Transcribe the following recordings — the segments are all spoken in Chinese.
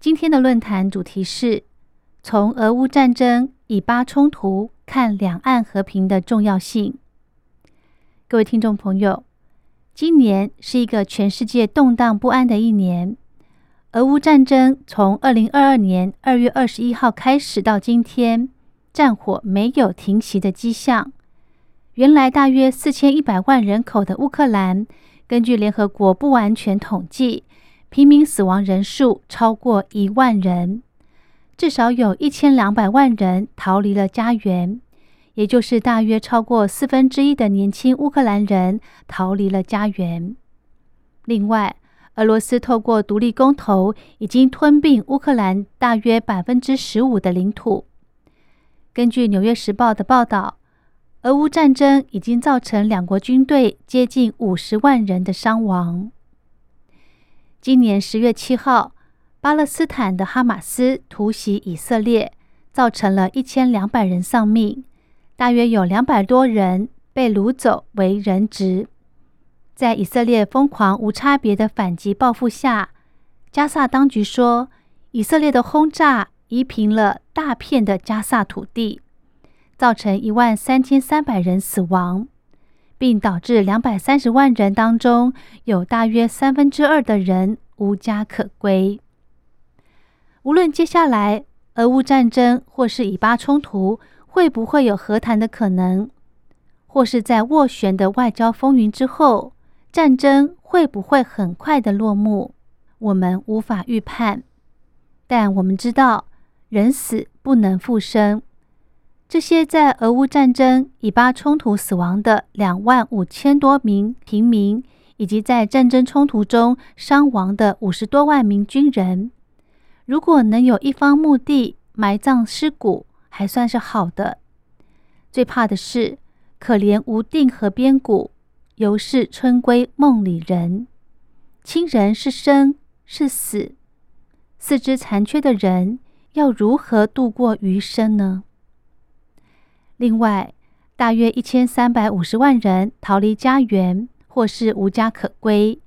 今天的论坛主题是从俄乌战争、以巴冲突看两岸和平的重要性。各位听众朋友，今年是一个全世界动荡不安的一年。俄乌战争从二零二二年二月二十一号开始到今天，战火没有停息的迹象。原来大约四千一百万人口的乌克兰，根据联合国不完全统计。平民死亡人数超过一万人，至少有一千两百万人逃离了家园，也就是大约超过四分之一的年轻乌克兰人逃离了家园。另外，俄罗斯透过独立公投，已经吞并乌克兰大约百分之十五的领土。根据《纽约时报》的报道，俄乌战争已经造成两国军队接近五十万人的伤亡。今年十月七号，巴勒斯坦的哈马斯突袭以色列，造成了一千两百人丧命，大约有两百多人被掳走为人质。在以色列疯狂无差别的反击报复下，加萨当局说，以色列的轰炸夷平了大片的加萨土地，造成一万三千三百人死亡。并导致两百三十万人当中有大约三分之二的人无家可归。无论接下来俄乌战争或是以巴冲突会不会有和谈的可能，或是在斡旋的外交风云之后，战争会不会很快的落幕，我们无法预判。但我们知道，人死不能复生。这些在俄乌战争、以巴冲突死亡的两万五千多名平民，以及在战争冲突中伤亡的五十多万名军人，如果能有一方墓地埋葬尸骨，还算是好的。最怕的是，可怜无定河边骨，犹是春归梦里人。亲人是生是死，四肢残缺的人要如何度过余生呢？另外，大约一千三百五十万人逃离家园，或是无家可归。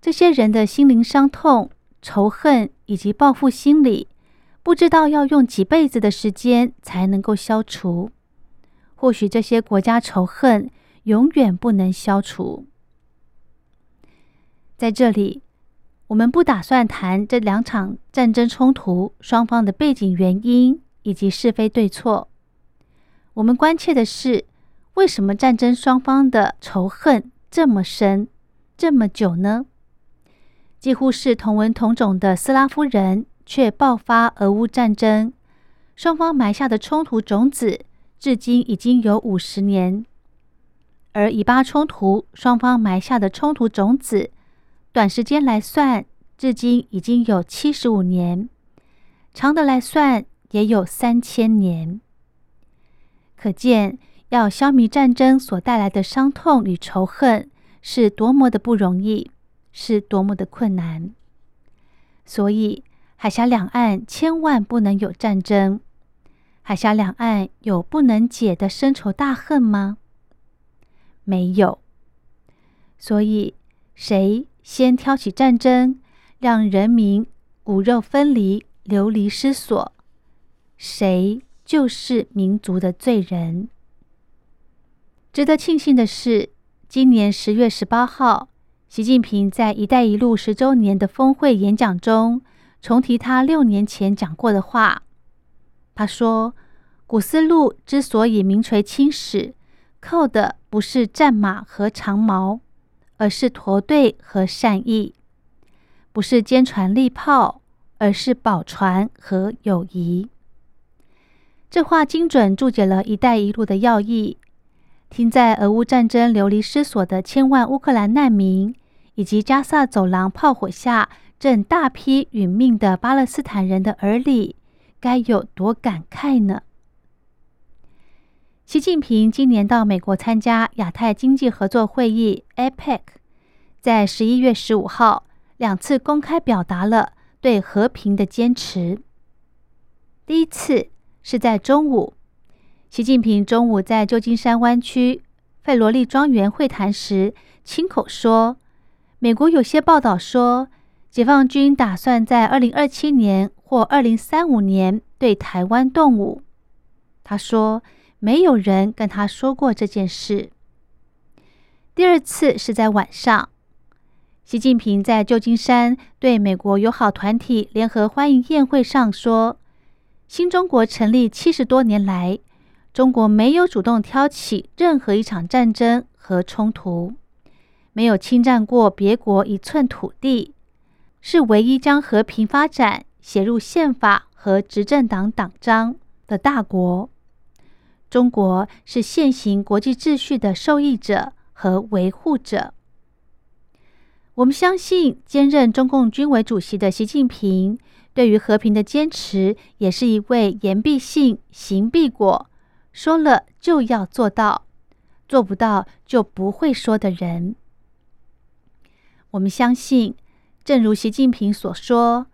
这些人的心灵伤痛、仇恨以及报复心理，不知道要用几辈子的时间才能够消除。或许这些国家仇恨永远不能消除。在这里，我们不打算谈这两场战争冲突双方的背景原因以及是非对错。我们关切的是，为什么战争双方的仇恨这么深、这么久呢？几乎是同文同种的斯拉夫人，却爆发俄乌战争，双方埋下的冲突种子，至今已经有五十年；而以巴冲突双方埋下的冲突种子，短时间来算，至今已经有七十五年；长的来算，也有三千年。可见，要消弭战争所带来的伤痛与仇恨，是多么的不容易，是多么的困难。所以，海峡两岸千万不能有战争。海峡两岸有不能解的深仇大恨吗？没有。所以，谁先挑起战争，让人民骨肉分离、流离失所，谁？就是民族的罪人。值得庆幸的是，今年十月十八号，习近平在“一带一路”十周年的峰会演讲中，重提他六年前讲过的话。他说：“古丝路之所以名垂青史，靠的不是战马和长矛，而是驼队和善意；不是坚船利炮，而是宝船和友谊。”这话精准注解了一带一路的要义。听在俄乌战争流离失所的千万乌克兰难民，以及加萨走廊炮火下正大批殒命的巴勒斯坦人的耳里，该有多感慨呢？习近平今年到美国参加亚太经济合作会议 （APEC），在十一月十五号两次公开表达了对和平的坚持。第一次是在中午，习近平中午在旧金山湾区费罗利庄园会谈时，亲口说：“美国有些报道说，解放军打算在二零二七年或二零三五年对台湾动武。”他说。没有人跟他说过这件事。第二次是在晚上，习近平在旧金山对美国友好团体联合欢迎宴会上说：“新中国成立七十多年来，中国没有主动挑起任何一场战争和冲突，没有侵占过别国一寸土地，是唯一将和平发展写入宪法和执政党党章的大国。”中国是现行国际秩序的受益者和维护者。我们相信，兼任中共军委主席的习近平，对于和平的坚持，也是一位言必信、行必果，说了就要做到，做不到就不会说的人。我们相信，正如习近平所说，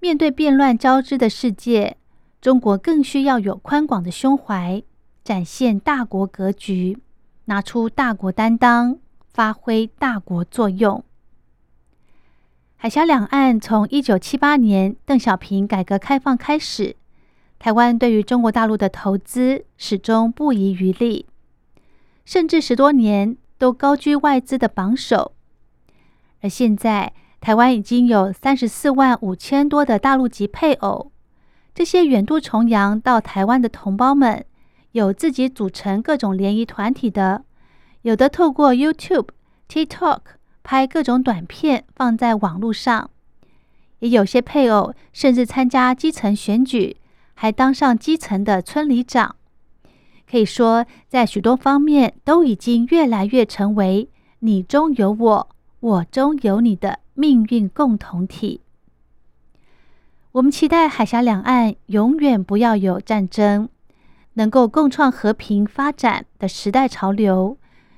面对变乱交织的世界，中国更需要有宽广的胸怀。展现大国格局，拿出大国担当，发挥大国作用。海峡两岸从一九七八年邓小平改革开放开始，台湾对于中国大陆的投资始终不遗余力，甚至十多年都高居外资的榜首。而现在，台湾已经有三十四万五千多的大陆籍配偶，这些远渡重洋到台湾的同胞们。有自己组成各种联谊团体的，有的透过 YouTube、TikTok 拍各种短片放在网络上，也有些配偶甚至参加基层选举，还当上基层的村里长。可以说，在许多方面都已经越来越成为你中有我，我中有你的命运共同体。我们期待海峡两岸永远不要有战争。能够共创和平发展的时代潮流，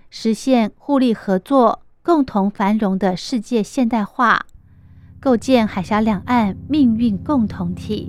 实现互利合作、共同繁荣的世界现代化，构建海峡两岸命运共同体。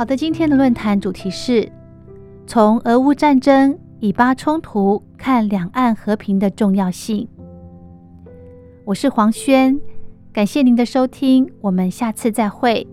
好的，今天的论坛主题是从俄乌战争、以巴冲突看两岸和平的重要性。我是黄轩，感谢您的收听，我们下次再会。